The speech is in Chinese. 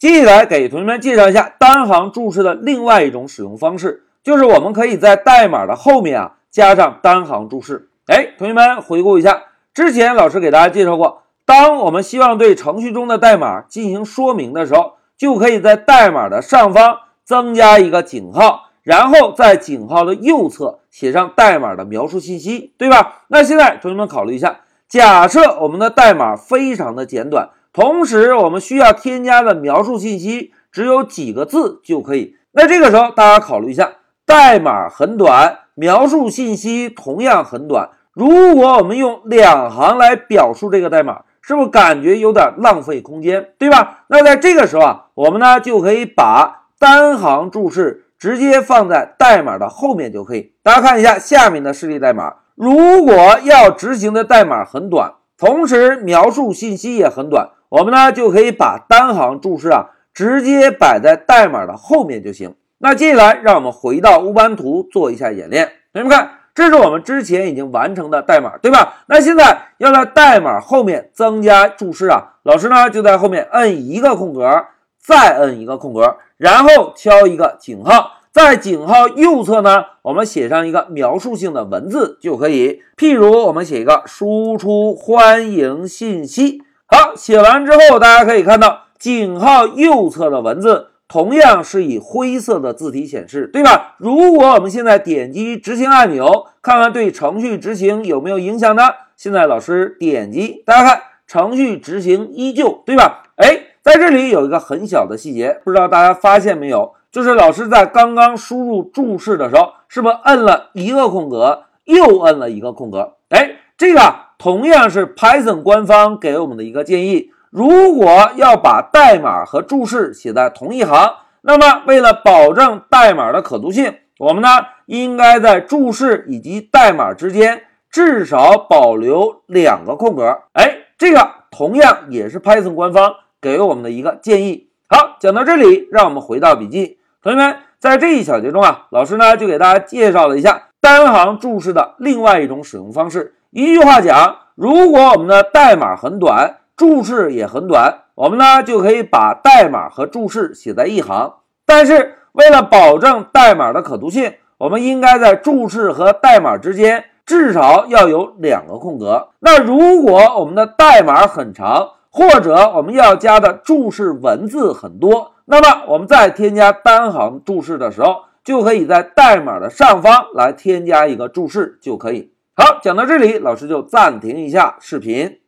接下来给同学们介绍一下单行注释的另外一种使用方式，就是我们可以在代码的后面啊加上单行注释。哎，同学们回顾一下，之前老师给大家介绍过，当我们希望对程序中的代码进行说明的时候，就可以在代码的上方增加一个井号，然后在井号的右侧写上代码的描述信息，对吧？那现在同学们考虑一下，假设我们的代码非常的简短。同时，我们需要添加的描述信息只有几个字就可以。那这个时候，大家考虑一下，代码很短，描述信息同样很短。如果我们用两行来表述这个代码，是不是感觉有点浪费空间，对吧？那在这个时候啊，我们呢就可以把单行注释直接放在代码的后面就可以。大家看一下下面的示例代码，如果要执行的代码很短，同时描述信息也很短。我们呢就可以把单行注释啊直接摆在代码的后面就行。那接下来让我们回到乌班图做一下演练。同学们看，这是我们之前已经完成的代码，对吧？那现在要在代码后面增加注释啊，老师呢就在后面摁一个空格，再摁一个空格，然后敲一个井号，在井号右侧呢，我们写上一个描述性的文字就可以。譬如我们写一个输出欢迎信息。好，写完之后，大家可以看到井号右侧的文字同样是以灰色的字体显示，对吧？如果我们现在点击执行按钮，看看对程序执行有没有影响呢？现在老师点击，大家看程序执行依旧，对吧？哎，在这里有一个很小的细节，不知道大家发现没有？就是老师在刚刚输入注释的时候，是不是摁了一个空格，又摁了一个空格？哎，这个。同样是 Python 官方给我们的一个建议，如果要把代码和注释写在同一行，那么为了保证代码的可读性，我们呢应该在注释以及代码之间至少保留两个空格。哎，这个同样也是 Python 官方给我们的一个建议。好，讲到这里，让我们回到笔记，同学们，在这一小节中啊，老师呢就给大家介绍了一下单行注释的另外一种使用方式。一句话讲，如果我们的代码很短，注释也很短，我们呢就可以把代码和注释写在一行。但是为了保证代码的可读性，我们应该在注释和代码之间至少要有两个空格。那如果我们的代码很长，或者我们要加的注释文字很多，那么我们在添加单行注释的时候，就可以在代码的上方来添加一个注释就可以。好，讲到这里，老师就暂停一下视频。